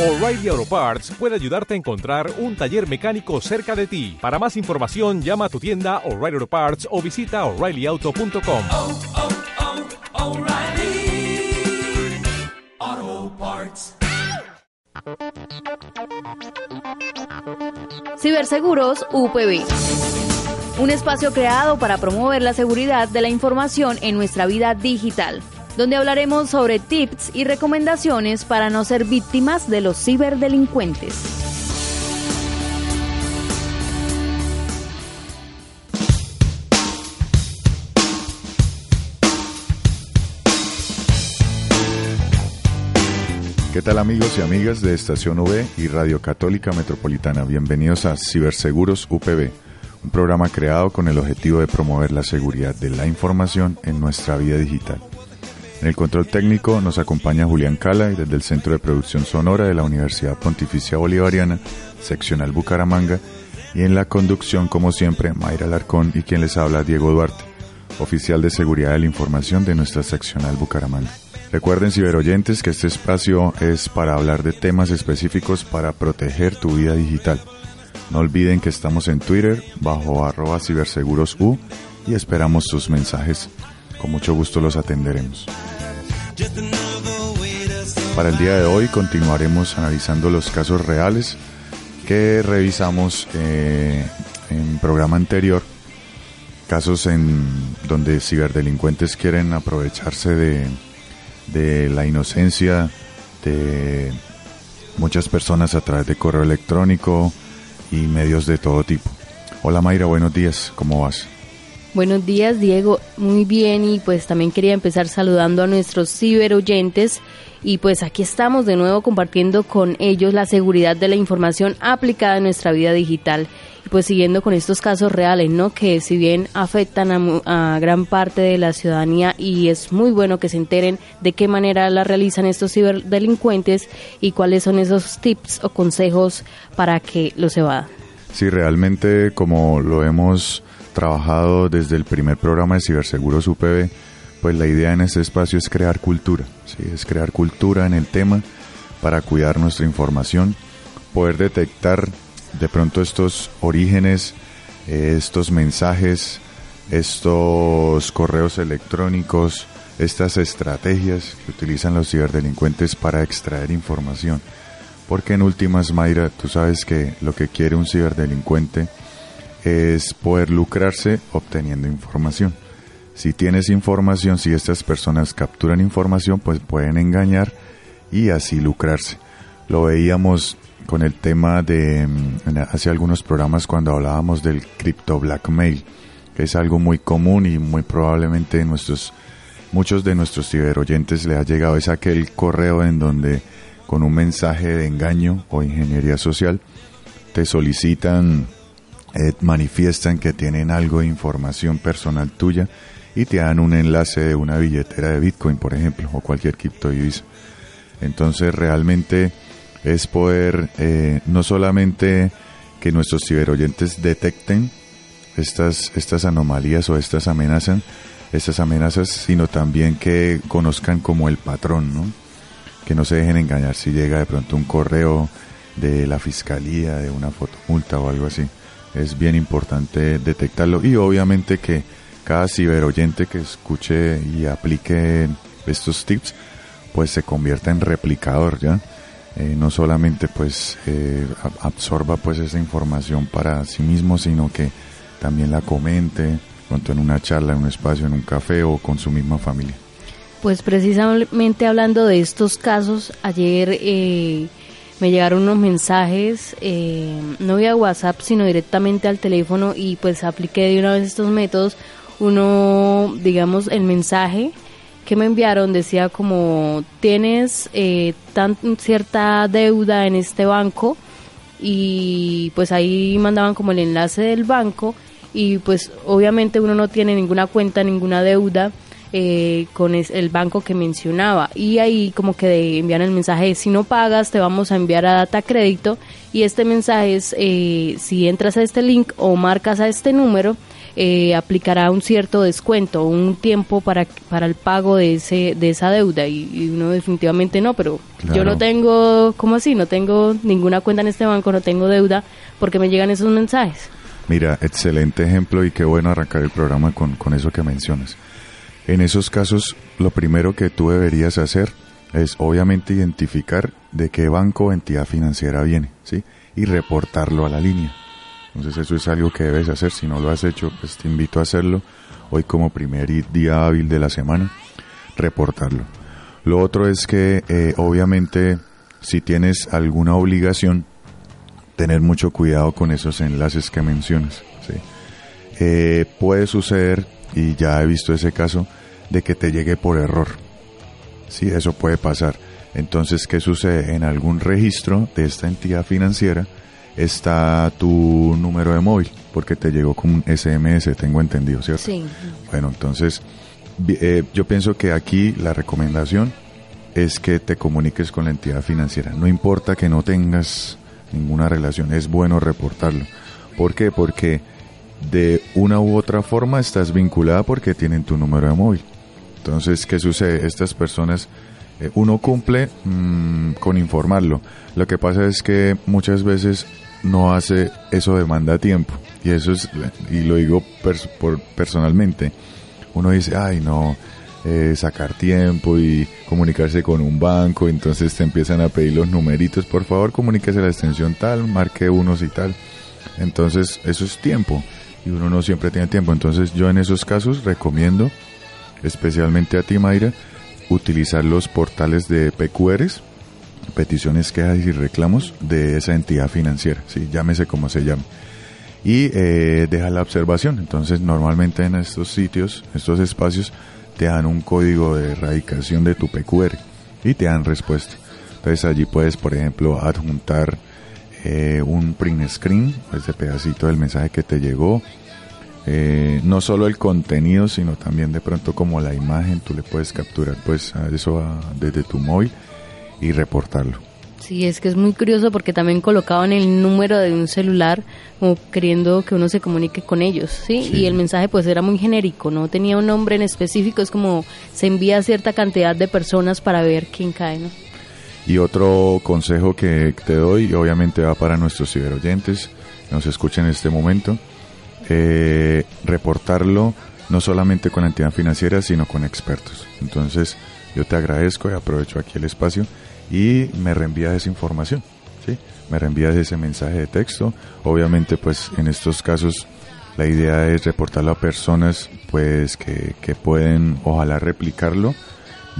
O'Reilly Auto Parts puede ayudarte a encontrar un taller mecánico cerca de ti. Para más información, llama a tu tienda O'Reilly Auto Parts o visita oreillyauto.com. oh, oh, O'Reilly Auto Parts. Ciberseguros UPB. Un espacio creado para promover la seguridad de la información en nuestra vida digital, donde hablaremos sobre tips y recomendaciones para no ser víctimas de los ciberdelincuentes. ¿Qué tal amigos y amigas de Estación UV y Radio Católica Metropolitana? Bienvenidos a Ciberseguros UPB, un programa creado con el objetivo de promover la seguridad de la información en nuestra vida digital. En el control técnico nos acompaña Julián Cala y desde el Centro de Producción Sonora de la Universidad Pontificia Bolivariana, seccional Bucaramanga, y en la conducción, como siempre, Mayra Larcón y quien les habla, Diego Duarte, oficial de seguridad de la información de nuestra seccional Bucaramanga. Recuerden, ciberoyentes, que este espacio es para hablar de temas específicos para proteger tu vida digital. No olviden que estamos en Twitter bajo arroba cibersegurosu y esperamos sus mensajes. Con mucho gusto los atenderemos. Para el día de hoy continuaremos analizando los casos reales que revisamos eh, en programa anterior. Casos en donde ciberdelincuentes quieren aprovecharse de de la inocencia de muchas personas a través de correo electrónico y medios de todo tipo. Hola Mayra, buenos días, ¿cómo vas? Buenos días, Diego. Muy bien, y pues también quería empezar saludando a nuestros ciberoyentes. Y pues aquí estamos de nuevo compartiendo con ellos la seguridad de la información aplicada en nuestra vida digital. Y pues siguiendo con estos casos reales, ¿no? Que si bien afectan a, a gran parte de la ciudadanía y es muy bueno que se enteren de qué manera la realizan estos ciberdelincuentes y cuáles son esos tips o consejos para que los evadan. Sí, realmente como lo hemos trabajado desde el primer programa de Ciberseguros UPB, pues la idea en este espacio es crear cultura, ¿sí? es crear cultura en el tema para cuidar nuestra información, poder detectar de pronto estos orígenes, eh, estos mensajes, estos correos electrónicos, estas estrategias que utilizan los ciberdelincuentes para extraer información. Porque en últimas, Mayra, tú sabes que lo que quiere un ciberdelincuente es poder lucrarse obteniendo información. Si tienes información, si estas personas capturan información, pues pueden engañar y así lucrarse. Lo veíamos con el tema de hace algunos programas cuando hablábamos del cripto blackmail, que es algo muy común y muy probablemente nuestros muchos de nuestros ciberoyentes le ha llegado es aquel correo en donde con un mensaje de engaño o ingeniería social te solicitan eh, manifiestan que tienen algo de información personal tuya y te dan un enlace de una billetera de Bitcoin, por ejemplo, o cualquier criptodivisa. Entonces realmente es poder eh, no solamente que nuestros ciberoyentes detecten estas, estas anomalías o estas amenazas, estas amenazas, sino también que conozcan como el patrón, ¿no? Que no se dejen engañar si llega de pronto un correo de la fiscalía, de una fotomulta o algo así. Es bien importante detectarlo y obviamente que cada ciberoyente que escuche y aplique estos tips, pues se convierta en replicador, ¿ya? Eh, no solamente pues eh, absorba pues esa información para sí mismo, sino que también la comente, pronto en una charla, en un espacio, en un café o con su misma familia. Pues precisamente hablando de estos casos, ayer eh, me llegaron unos mensajes, eh, no vía WhatsApp, sino directamente al teléfono y pues apliqué de una vez estos métodos. Uno, digamos, el mensaje que me enviaron decía como tienes eh, tan cierta deuda en este banco y pues ahí mandaban como el enlace del banco y pues obviamente uno no tiene ninguna cuenta, ninguna deuda eh, con el banco que mencionaba y ahí como que envían el mensaje si no pagas te vamos a enviar a data crédito y este mensaje es eh, si entras a este link o marcas a este número eh, aplicará un cierto descuento, un tiempo para, para el pago de, ese, de esa deuda y, y uno definitivamente no, pero yo no tengo, ¿cómo así? No tengo ninguna cuenta en este banco, no tengo deuda porque me llegan esos mensajes. Mira, excelente ejemplo y qué bueno arrancar el programa con, con eso que mencionas. En esos casos, lo primero que tú deberías hacer es obviamente identificar de qué banco o entidad financiera viene, ¿sí? Y reportarlo a la línea. Entonces eso es algo que debes hacer. Si no lo has hecho, pues te invito a hacerlo. Hoy como primer día hábil de la semana, reportarlo. Lo otro es que eh, obviamente si tienes alguna obligación, tener mucho cuidado con esos enlaces que mencionas. ¿sí? Eh, puede suceder, y ya he visto ese caso, de que te llegue por error. Sí, eso puede pasar. Entonces, ¿qué sucede? En algún registro de esta entidad financiera está tu número de móvil, porque te llegó con un SMS, tengo entendido, ¿cierto? Sí. Bueno, entonces eh, yo pienso que aquí la recomendación es que te comuniques con la entidad financiera. No importa que no tengas ninguna relación, es bueno reportarlo. ¿Por qué? Porque de una u otra forma estás vinculada porque tienen tu número de móvil. Entonces, ¿qué sucede? Estas personas, eh, uno cumple mm, con informarlo. Lo que pasa es que muchas veces no hace eso demanda tiempo. Y eso es, y lo digo por, personalmente. Uno dice, ay, no, eh, sacar tiempo y comunicarse con un banco. Entonces te empiezan a pedir los numeritos. Por favor, comuníquese la extensión tal, marque unos y tal. Entonces, eso es tiempo. Y uno no siempre tiene tiempo. Entonces, yo en esos casos recomiendo especialmente a ti, Mayra, utilizar los portales de PQRs, peticiones, quejas y reclamos de esa entidad financiera, ¿sí? llámese como se llame. Y eh, deja la observación. Entonces, normalmente en estos sitios, estos espacios, te dan un código de erradicación de tu PQR y te dan respuesta. Entonces, allí puedes, por ejemplo, adjuntar eh, un print screen, ese pedacito del mensaje que te llegó, eh, no solo el contenido, sino también de pronto como la imagen, tú le puedes capturar pues a eso a- desde tu móvil y reportarlo. Sí, es que es muy curioso porque también colocaban el número de un celular como queriendo que uno se comunique con ellos, ¿sí? Sí. Y el mensaje pues era muy genérico, no tenía un nombre en específico, es como se envía a cierta cantidad de personas para ver quién cae, ¿no? Y otro consejo que te doy, obviamente va para nuestros ciberoyentes que nos escuchan en este momento, eh, reportarlo no solamente con la entidad financiera, sino con expertos. Entonces, yo te agradezco y aprovecho aquí el espacio y me reenvías esa información, ¿sí? Me reenvías ese mensaje de texto. Obviamente, pues en estos casos la idea es reportarlo a personas pues que, que pueden ojalá replicarlo,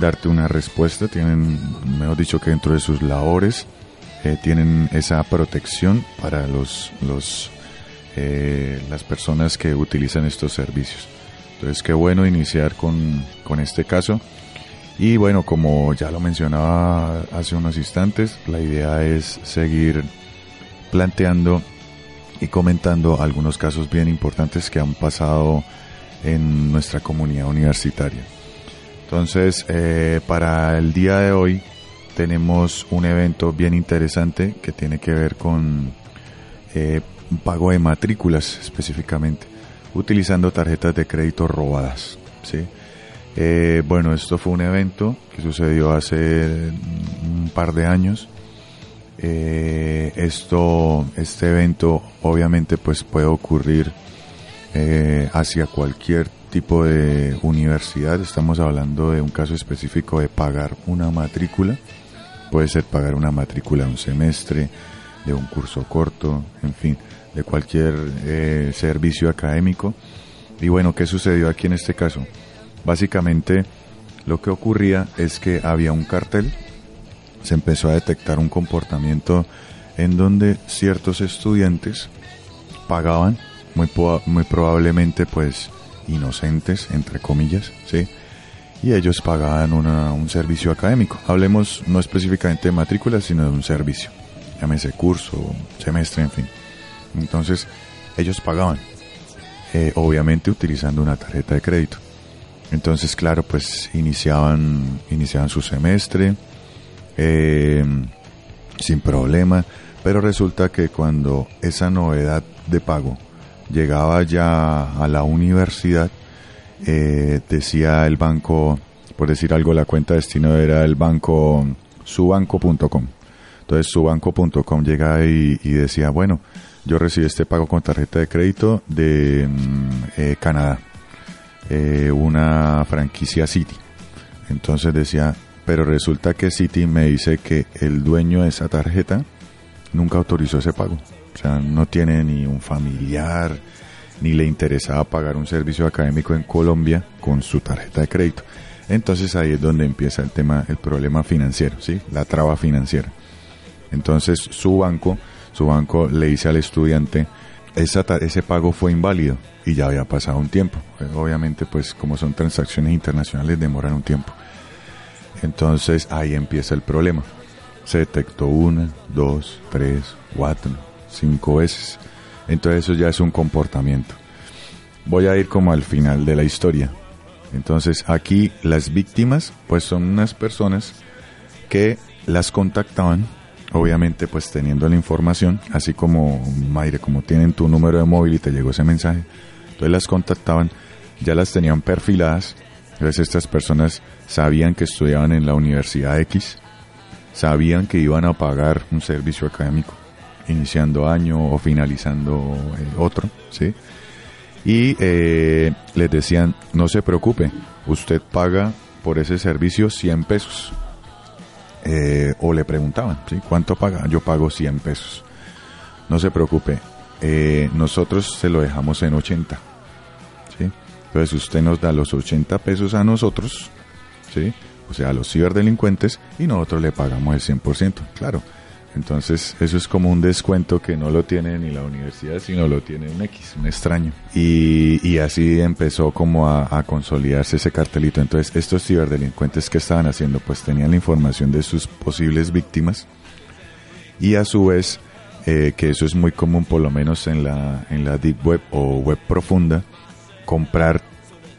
darte una respuesta, tienen, mejor dicho, que dentro de sus labores eh, tienen esa protección para los, los eh, las personas que utilizan estos servicios. Entonces, qué bueno iniciar con, con este caso. Y bueno, como ya lo mencionaba hace unos instantes, la idea es seguir planteando y comentando algunos casos bien importantes que han pasado en nuestra comunidad universitaria. Entonces, eh, para el día de hoy tenemos un evento bien interesante que tiene que ver con eh, pago de matrículas específicamente, utilizando tarjetas de crédito robadas. ¿sí? Eh, bueno, esto fue un evento que sucedió hace un par de años. Esto, este evento obviamente pues puede ocurrir hacia cualquier tipo de universidad. Estamos hablando de un caso específico de pagar una matrícula. Puede ser pagar una matrícula de un semestre, de un curso corto, en fin, de cualquier eh, servicio académico. Y bueno, ¿qué sucedió aquí en este caso? Básicamente lo que ocurría es que había un cartel, se empezó a detectar un comportamiento en donde ciertos estudiantes pagaban, muy, muy probablemente pues inocentes, entre comillas, ¿sí? Y ellos pagaban una- un servicio académico. Hablemos no específicamente de matrícula, sino de un servicio. Llámese curso, semestre, en fin. Entonces, ellos pagaban, eh, obviamente utilizando una tarjeta de crédito. Entonces, claro, pues iniciaban, iniciaban su semestre eh, sin problema, pero resulta que cuando esa novedad de pago llegaba ya a la universidad, eh, decía el banco, por decir algo, la cuenta de destino era el banco subanco.com. Entonces subanco.com llega y, y decía, bueno, yo recibí este pago con tarjeta de crédito de mm, eh, Canadá, eh, una franquicia City. Entonces decía, pero resulta que City me dice que el dueño de esa tarjeta nunca autorizó ese pago. O sea, no tiene ni un familiar, ni le interesaba pagar un servicio académico en Colombia con su tarjeta de crédito. Entonces ahí es donde empieza el tema, el problema financiero, ¿sí? La traba financiera. Entonces su banco, su banco le dice al estudiante, ese pago fue inválido y ya había pasado un tiempo. Eh, Obviamente, pues como son transacciones internacionales, demoran un tiempo. Entonces ahí empieza el problema. Se detectó una, dos, tres, cuatro, cinco veces. Entonces eso ya es un comportamiento. Voy a ir como al final de la historia. Entonces aquí las víctimas pues son unas personas que las contactaban, obviamente pues teniendo la información, así como Mayre, como tienen tu número de móvil y te llegó ese mensaje, entonces las contactaban, ya las tenían perfiladas, entonces estas personas sabían que estudiaban en la Universidad X, sabían que iban a pagar un servicio académico, iniciando año o finalizando eh, otro, ¿sí? Y eh, les decían, no se preocupe, usted paga por ese servicio 100 pesos. Eh, o le preguntaban, ¿sí? ¿cuánto paga? Yo pago 100 pesos. No se preocupe, eh, nosotros se lo dejamos en 80. ¿sí? Entonces usted nos da los 80 pesos a nosotros, ¿sí? o sea, a los ciberdelincuentes, y nosotros le pagamos el 100%, claro. Entonces, eso es como un descuento que no lo tiene ni la universidad, sino lo tiene un X, un extraño. Y, así empezó como a, a consolidarse ese cartelito. Entonces, estos ciberdelincuentes que estaban haciendo, pues tenían la información de sus posibles víctimas y a su vez, eh, que eso es muy común por lo menos en la, en la deep web o web profunda, comprar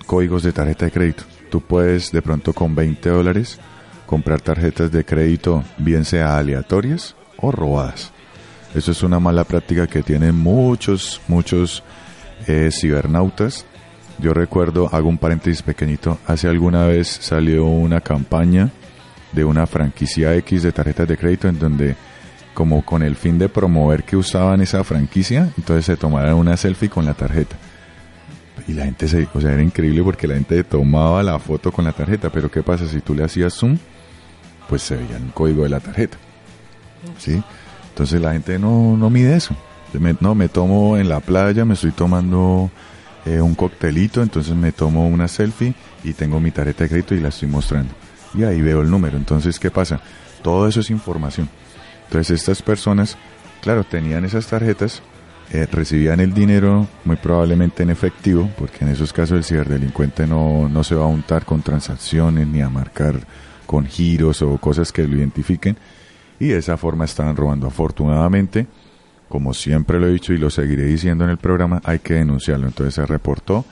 códigos de tarjeta de crédito. Tú puedes de pronto con 20 dólares comprar tarjetas de crédito, bien sea aleatorias o robadas. Eso es una mala práctica que tienen muchos, muchos eh, cibernautas. Yo recuerdo, hago un paréntesis pequeñito, hace alguna vez salió una campaña de una franquicia X de tarjetas de crédito en donde como con el fin de promover que usaban esa franquicia, entonces se tomaran una selfie con la tarjeta. Y la gente se, o sea, era increíble porque la gente tomaba la foto con la tarjeta, pero ¿qué pasa si tú le hacías zoom? Pues se veía el código de la tarjeta. ¿Sí? Entonces la gente no, no mide eso. No, me tomo en la playa, me estoy tomando eh, un coctelito, entonces me tomo una selfie y tengo mi tarjeta de crédito y la estoy mostrando. Y ahí veo el número. Entonces, ¿qué pasa? Todo eso es información. Entonces estas personas, claro, tenían esas tarjetas, eh, recibían el dinero muy probablemente en efectivo, porque en esos casos el ciberdelincuente no, no se va a untar con transacciones ni a marcar con giros o cosas que lo identifiquen, y de esa forma estaban robando. Afortunadamente, como siempre lo he dicho y lo seguiré diciendo en el programa, hay que denunciarlo. Entonces se reportó,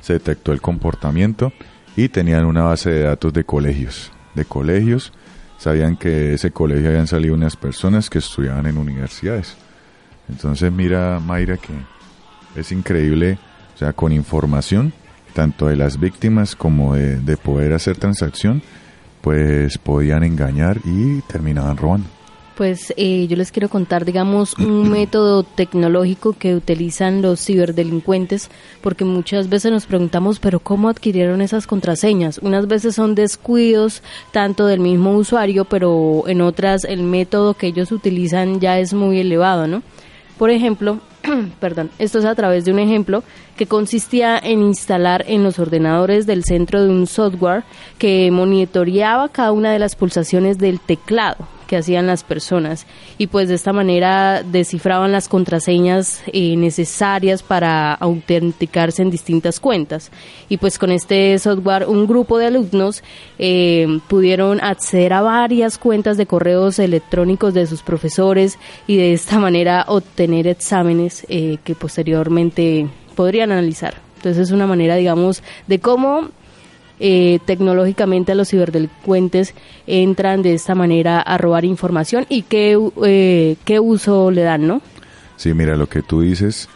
se detectó el comportamiento y tenían una base de datos de colegios. De colegios, sabían que de ese colegio habían salido unas personas que estudiaban en universidades. Entonces mira, Mayra, que es increíble, o sea, con información, tanto de las víctimas como de, de poder hacer transacción, pues podían engañar y terminaban robando. Pues eh, yo les quiero contar, digamos, un método tecnológico que utilizan los ciberdelincuentes, porque muchas veces nos preguntamos, pero ¿cómo adquirieron esas contraseñas? Unas veces son descuidos tanto del mismo usuario, pero en otras el método que ellos utilizan ya es muy elevado, ¿no? Por ejemplo, perdón, esto es a través de un ejemplo que consistía en instalar en los ordenadores del centro de un software que monitoreaba cada una de las pulsaciones del teclado que hacían las personas. Y pues de esta manera descifraban las contraseñas eh, necesarias para autenticarse en distintas cuentas. Y pues con este software un grupo de alumnos eh, pudieron acceder a varias cuentas de correos electrónicos de sus profesores y de esta manera obtener exámenes eh, que posteriormente podrían analizar. Entonces es una manera digamos de cómo eh, tecnológicamente los ciberdelincuentes entran de esta manera a robar información y qué, eh, qué uso le dan, ¿no? Sí, mira, lo que tú dices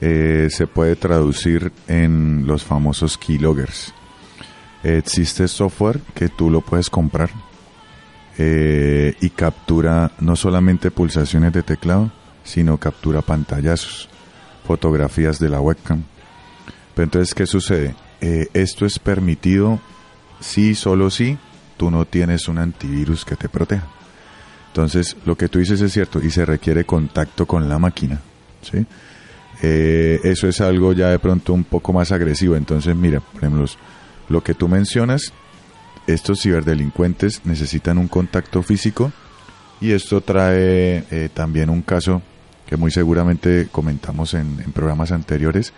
eh, se puede traducir en los famosos keyloggers. Existe software que tú lo puedes comprar eh, y captura no solamente pulsaciones de teclado, sino captura pantallazos, fotografías de la webcam. Pero entonces, ¿qué sucede? Eh, esto es permitido si, solo si, tú no tienes un antivirus que te proteja. Entonces, lo que tú dices es cierto y se requiere contacto con la máquina. ¿sí? Eh, eso es algo ya de pronto un poco más agresivo. Entonces, mira, por ejemplo, lo que tú mencionas, estos ciberdelincuentes necesitan un contacto físico y esto trae eh, también un caso que muy seguramente comentamos en, en programas anteriores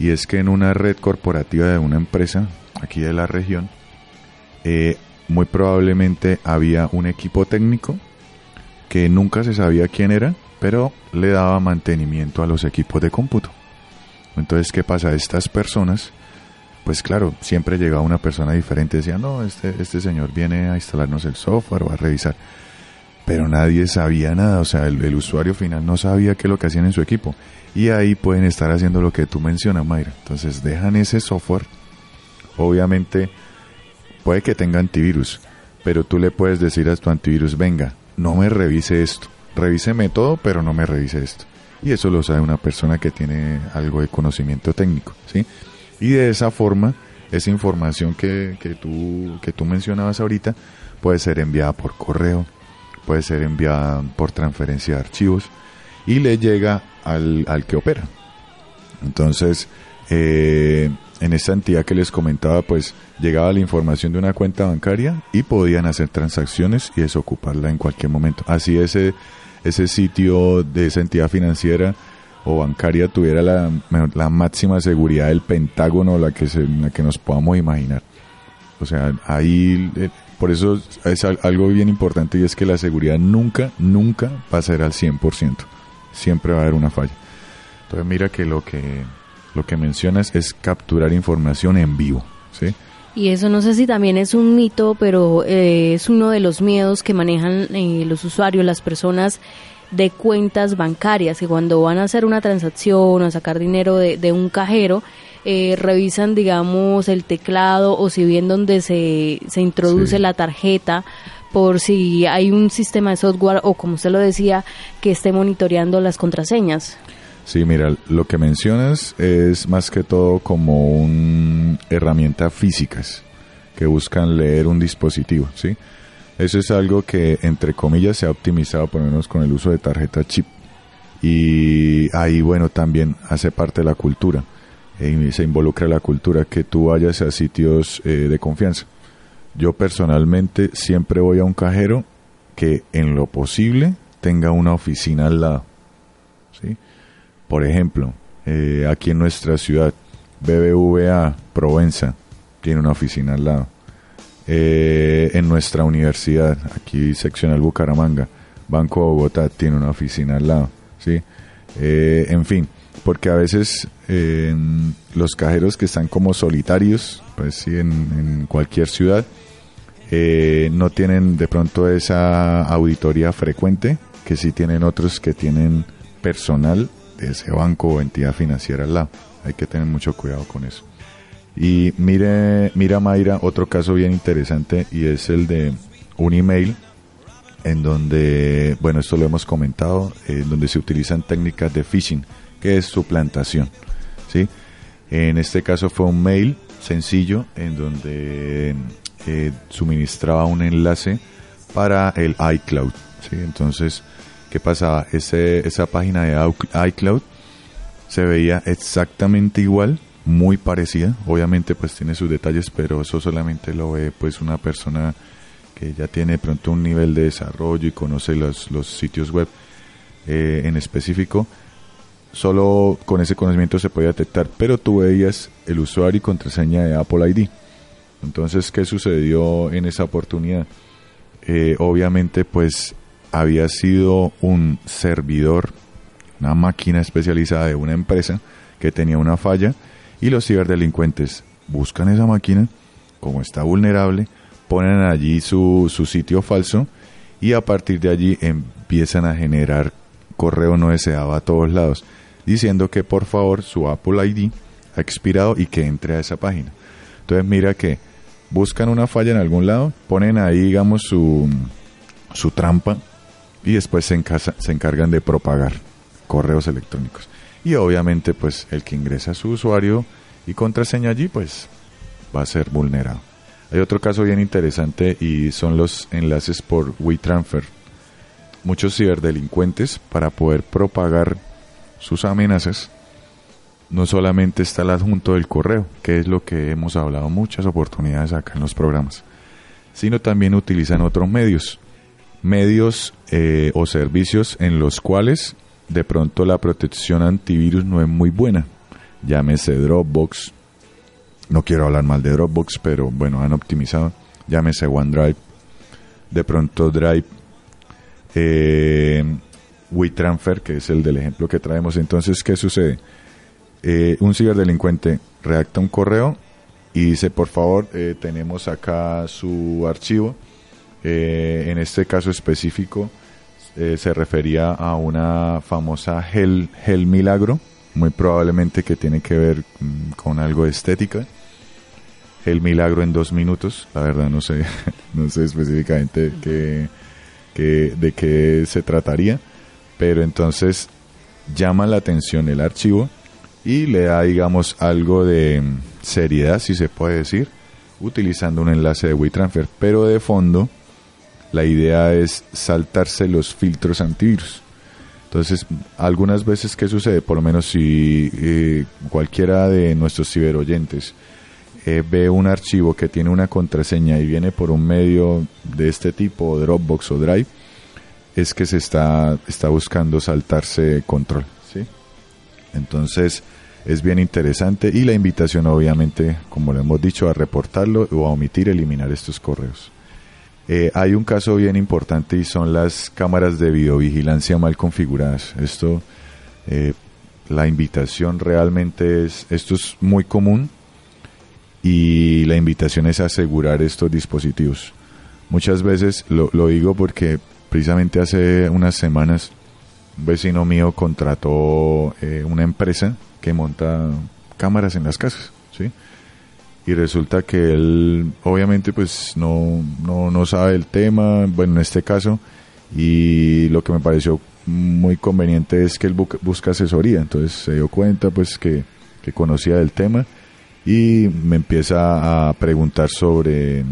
y es que en una red corporativa de una empresa aquí de la región, eh, muy probablemente había un equipo técnico que nunca se sabía quién era, pero le daba mantenimiento a los equipos de cómputo. Entonces, ¿qué pasa? Estas personas, pues claro, siempre llegaba una persona diferente, decía, no, este, este señor viene a instalarnos el software o a revisar. Pero nadie sabía nada, o sea, el, el usuario final no sabía qué es lo que hacían en su equipo. Y ahí pueden estar haciendo lo que tú mencionas, Mayra. Entonces dejan ese software. Obviamente puede que tenga antivirus, pero tú le puedes decir a tu antivirus, venga, no me revise esto. Revíseme todo, pero no me revise esto. Y eso lo sabe una persona que tiene algo de conocimiento técnico, ¿sí? Y de esa forma, esa información que, que, tú, que tú mencionabas ahorita puede ser enviada por correo, puede ser enviada por transferencia de archivos y le llega al, al que opera. Entonces, eh, en esta entidad que les comentaba, pues llegaba la información de una cuenta bancaria y podían hacer transacciones y desocuparla en cualquier momento. Así ese, ese sitio de esa entidad financiera o bancaria tuviera la, la máxima seguridad del Pentágono, la que, se, la que nos podamos imaginar. O sea, ahí, eh, por eso es algo bien importante y es que la seguridad nunca, nunca va a ser al 100%. Siempre va a haber una falla. Entonces mira que lo que, lo que mencionas es capturar información en vivo, ¿sí? Y eso no sé si también es un mito, pero eh, es uno de los miedos que manejan eh, los usuarios, las personas de cuentas bancarias, que cuando van a hacer una transacción o a sacar dinero de, de un cajero, eh, revisan, digamos, el teclado o si bien donde se, se introduce Sí. la tarjeta por si hay un sistema de software o como usted lo decía, que esté monitoreando las contraseñas. Sí, mira, lo que mencionas es más que todo como una herramienta físicas que buscan leer un dispositivo, ¿sí? Eso es algo que, entre comillas, se ha optimizado por lo menos con el uso de tarjeta chip. Y ahí, bueno, también hace parte de la cultura. eh, se involucra la cultura que tú vayas a sitios eh, de confianza. Yo personalmente siempre voy a un cajero que en lo posible tenga una oficina al lado. ¿sí? Por ejemplo, eh, aquí en nuestra ciudad, BBVA Provenza tiene una oficina al lado. Eh, en nuestra universidad, aquí seccional Bucaramanga, Banco de Bogotá tiene una oficina al lado. ¿sí? Eh, en fin, porque a veces los cajeros que están como solitarios, pues sí, en cualquier ciudad, eh, no tienen de pronto esa auditoría frecuente que sí tienen otros que tienen personal de ese banco o entidad financiera al lado. Hay que tener mucho cuidado con eso. Y mire, mira Mayra, otro caso bien interesante y es el de un email en donde, bueno, esto lo hemos comentado, en donde se utilizan técnicas de phishing, que es suplantación, ¿sí? En este caso fue un mail sencillo en donde eh, suministraba un enlace para el iCloud, ¿sí? Entonces, ¿qué pasaba? Ese, esa página de iCloud se veía exactamente igual, muy parecida, obviamente pues tiene sus detalles, pero eso solamente lo ve pues una persona que ya tiene pronto un nivel de desarrollo y conoce los, los sitios web eh, en específico, solo con ese conocimiento se podía detectar, pero tú veías el usuario y contraseña de Apple ID. Entonces, ¿qué sucedió en esa oportunidad? Eh, obviamente, pues había sido un servidor, una máquina especializada de una empresa que tenía una falla y los ciberdelincuentes buscan esa máquina, como está vulnerable, ponen allí su, su sitio falso y a partir de allí empiezan a generar correo no deseado a todos lados. diciendo que por favor su Apple ID ha expirado y que entre a esa página. Entonces mira que buscan una falla en algún lado, ponen ahí digamos su, su trampa y después se, se encargan de propagar correos electrónicos. Y obviamente pues el que ingresa su usuario y contraseña allí pues va a ser vulnerado. Hay otro caso bien interesante y son los enlaces por WeTransfer. Muchos ciberdelincuentes para poder propagar sus amenazas no solamente está el adjunto del correo, que es lo que hemos hablado muchas oportunidades acá en los programas, sino también utilizan otros medios, medios eh, o servicios en los cuales de pronto la protección antivirus no es muy buena. Llámese Dropbox, no quiero hablar mal de Dropbox, pero bueno, han optimizado. Llámese OneDrive, de pronto Drive, eh, WeTransfer, que es el del ejemplo que traemos. Entonces, ¿qué sucede? Eh, un ciberdelincuente redacta un correo y dice, por favor, eh, tenemos acá su archivo. Eh, en este caso específico se refería a una famosa gel, gel milagro, muy probablemente que tiene que ver mm, con algo de estética. El milagro en dos minutos, la verdad no sé, no sé específicamente qué, qué- de qué se trataría, pero entonces llama la atención el archivo y le da, digamos, algo de mm, seriedad, si se puede decir, utilizando un enlace de WeTransfer, pero de fondo la idea es saltarse los filtros antivirus. Entonces, algunas veces, ¿qué sucede? Por lo menos si eh, cualquiera de nuestros ciberoyentes eh, ve un archivo que tiene una contraseña y viene por un medio de este tipo, Dropbox o Drive, es que se está, está buscando saltarse control. Entonces, es bien interesante y la invitación, obviamente, como lo hemos dicho, a reportarlo o a omitir, eliminar estos correos. Eh, hay un caso bien importante y son las cámaras de videovigilancia mal configuradas. Esto, eh, la invitación realmente es, esto es muy común y la invitación es asegurar estos dispositivos. Muchas veces lo digo porque precisamente hace unas semanas un vecino mío contrató eh, una empresa que monta cámaras en las casas, ¿sí? y resulta que él obviamente pues no, no, no sabe el tema, bueno, en este caso, y lo que me pareció muy conveniente es que él bu- busca asesoría, entonces se dio cuenta pues que, que conocía del tema y me empieza a preguntar sobre eh,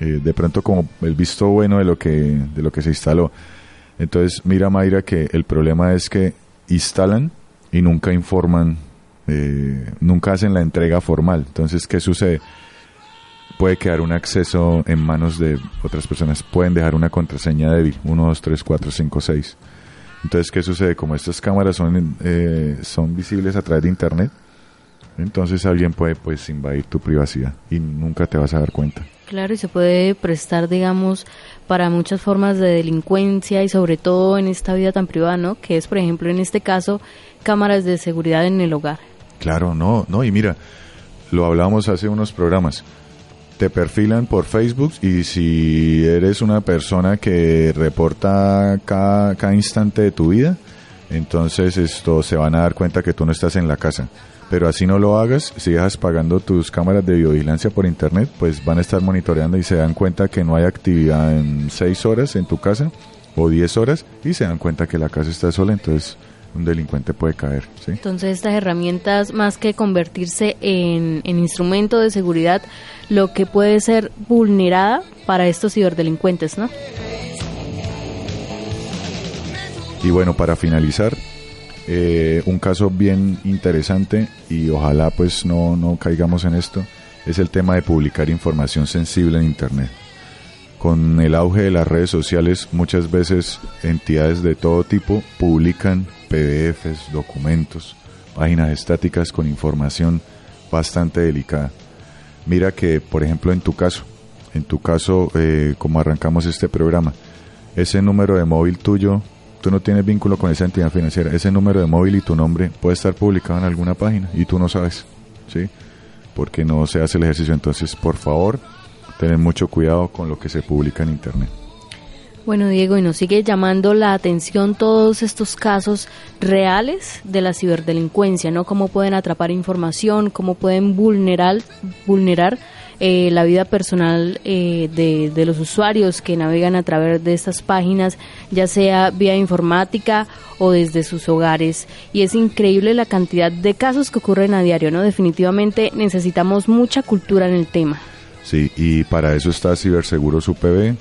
de pronto como el visto bueno de lo que de lo que se instaló. Entonces mira Mayra que el problema es que instalan y nunca informan eh, nunca hacen la entrega formal. Entonces, ¿qué sucede? Puede quedar un acceso en manos de otras personas. Pueden dejar una contraseña débil, 1, 2, 3, 4, 5, 6. Entonces, ¿qué sucede? Como estas cámaras son, eh, son visibles a través de Internet, entonces alguien puede pues invadir tu privacidad y nunca te vas a dar cuenta. Claro, y se puede prestar, digamos, para muchas formas de delincuencia y sobre todo en esta vida tan privada, ¿no? Que es, por ejemplo, en este caso, cámaras de seguridad en el hogar. Claro, no, no, y mira, lo hablábamos hace unos programas. Te perfilan por Facebook y si eres una persona que reporta cada, cada instante de tu vida, entonces esto se van a dar cuenta que tú no estás en la casa. Pero así no lo hagas, si dejas pagando tus cámaras de videovigilancia por internet, pues van a estar monitoreando y se dan cuenta que no hay actividad en 6 horas en tu casa o 10 horas y se dan cuenta que la casa está sola, entonces un delincuente puede caer, ¿sí? Entonces, estas herramientas, más que convertirse en, en instrumento de seguridad, lo que puede ser vulnerada para estos ciberdelincuentes, ¿no? Y bueno, para finalizar, eh, un caso bien interesante y ojalá pues no, no caigamos en esto, es el tema de publicar información sensible en Internet. Con el auge de las redes sociales, muchas veces entidades de todo tipo publican PDFs, documentos, páginas estáticas con información bastante delicada. Mira que, por ejemplo, en tu caso, en tu caso, eh, como arrancamos este programa, ese número de móvil tuyo, tú no tienes vínculo con esa entidad financiera, ese número de móvil y tu nombre puede estar publicado en alguna página y tú no sabes, ¿sí? Porque no se hace el ejercicio. Entonces, por favor, tener mucho cuidado con lo que se publica en Internet. Bueno, Diego, y nos sigue llamando la atención todos estos casos reales de la ciberdelincuencia, ¿no? Cómo pueden atrapar información, cómo pueden vulnerar, vulnerar eh, la vida personal eh, de, los usuarios que navegan a través de estas páginas, ya sea vía informática o desde sus hogares. Y es increíble la cantidad de casos que ocurren a diario, ¿no? Definitivamente necesitamos mucha cultura en el tema. Sí, y para eso está Ciberseguros UPB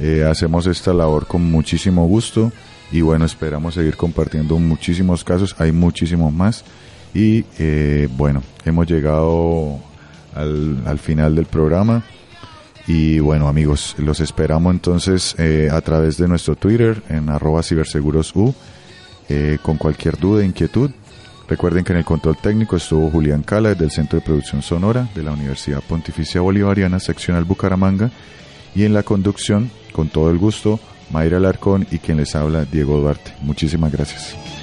eh, hacemos esta labor con muchísimo gusto y bueno, esperamos seguir compartiendo muchísimos casos, hay muchísimos más y eh, bueno, hemos llegado al, al, final del programa y bueno amigos, los esperamos entonces eh, a través de nuestro Twitter en arroba cibersegurosu eh, con cualquier duda, inquietud. Recuerden que en el control técnico estuvo Julián Cala del Centro de Producción Sonora de la Universidad Pontificia Bolivariana, seccional Bucaramanga, y en la conducción con todo el gusto, Mayra Alarcón y quien les habla, Diego Duarte. Muchísimas gracias.